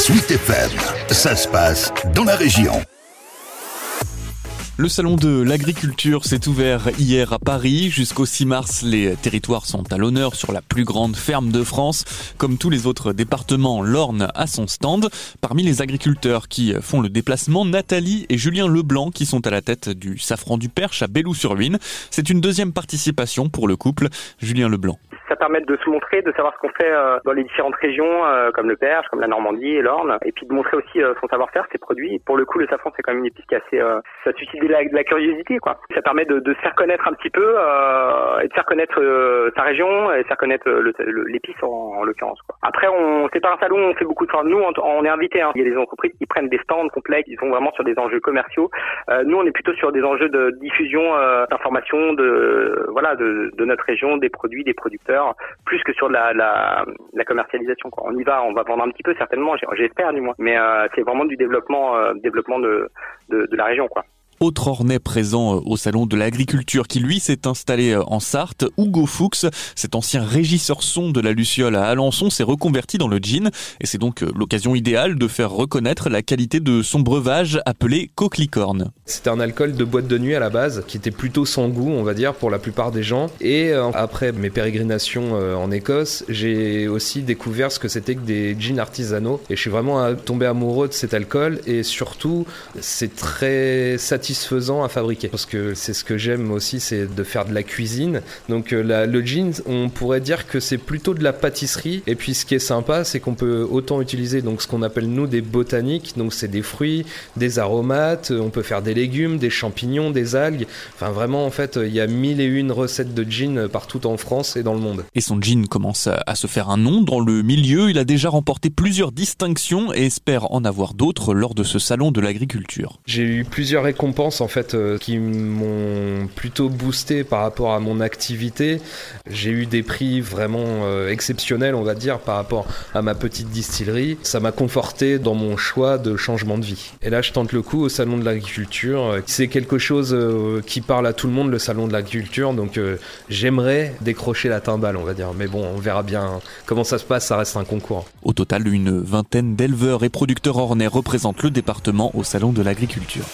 Suite FM, ça se passe dans la région. Le salon de l'agriculture s'est ouvert hier à Paris. Jusqu'au 6 mars, les territoires sont à l'honneur sur la plus grande ferme de France. Comme tous les autres départements, l'Orne a son stand. Parmi les agriculteurs qui font le déplacement, Nathalie et Julien Leblanc qui sont à la tête du Safran du Perche à Bellou-sur-Huine. C'est une deuxième participation pour le couple. Julien Leblanc ça permet de se montrer, de savoir ce qu'on fait euh, dans les différentes régions, euh, comme le Perche, comme la Normandie et l'Orne, et puis de montrer aussi euh, son savoir-faire, ses produits. Pour le coup, le safran, c'est quand même une épice qui est assez, ça suscite de la, de la, curiosité, quoi. Ça permet de, de, se faire connaître un petit peu et de faire connaître sa région et de faire connaître l'épice en, en l'occurrence. Après, on c'est pas un salon, on fait beaucoup de choses. Nous, on, est invités. Hein. Il y a des entreprises qui prennent des stands complets, qui sont vraiment sur des enjeux commerciaux. nous, on est plutôt sur des enjeux de diffusion d'informations, de voilà, de, de notre région, des produits, des producteurs plus que sur la, commercialisation. On y va, on va vendre un petit peu certainement, j'espère du moins, mais euh, c'est vraiment du développement, euh, développement de, de, de la région. Quoi. Autre Ornais présent euh, au salon de l'agriculture qui lui s'est installé euh, en Sarthe, Hugo Fuchs, cet ancien régisseur son de la Luciole à Alençon, s'est reconverti dans le gin et c'est donc euh, l'occasion idéale de faire reconnaître la qualité de son breuvage appelé Coquelicorne. C'était un alcool de boîte de nuit à la base qui était plutôt sans goût, on va dire, pour la plupart des gens. Et après mes pérégrinations en Écosse, j'ai aussi découvert ce que c'était que des gins artisanaux et je suis vraiment tombé amoureux de cet alcool et surtout c'est très satisfaisant satisfaisant à fabriquer. Parce que c'est ce que j'aime aussi, c'est de faire de la cuisine. Donc euh, la, le gin, on pourrait dire que c'est plutôt de la pâtisserie. Et puis ce qui est sympa, c'est qu'on peut autant utiliser donc ce qu'on appelle nous des botaniques. Donc c'est des fruits, des aromates. On peut faire des légumes, des champignons, des algues. Enfin vraiment, en fait, il y a mille et une recettes de gin partout en France et dans le monde. Et son gin commence à se faire un nom dans le milieu. Il a déjà remporté plusieurs distinctions et espère en avoir d'autres lors de ce salon de l'agriculture. J'ai eu plusieurs récompenses en fait euh, qui m'ont plutôt boosté par rapport à mon activité. J'ai eu des prix vraiment euh, exceptionnels, on va dire, par rapport à ma petite distillerie. Ça m'a conforté dans mon choix de changement de vie. Et là, je tente le coup au salon de l'agriculture. C'est quelque chose euh, qui parle à tout le monde, le salon de l'agriculture. Donc, j'aimerais décrocher la timbale, on va dire. Mais bon, on verra bien comment ça se passe. Ça reste un concours. Au total, une vingtaine d'éleveurs et producteurs ornais représentent le département au salon de l'agriculture.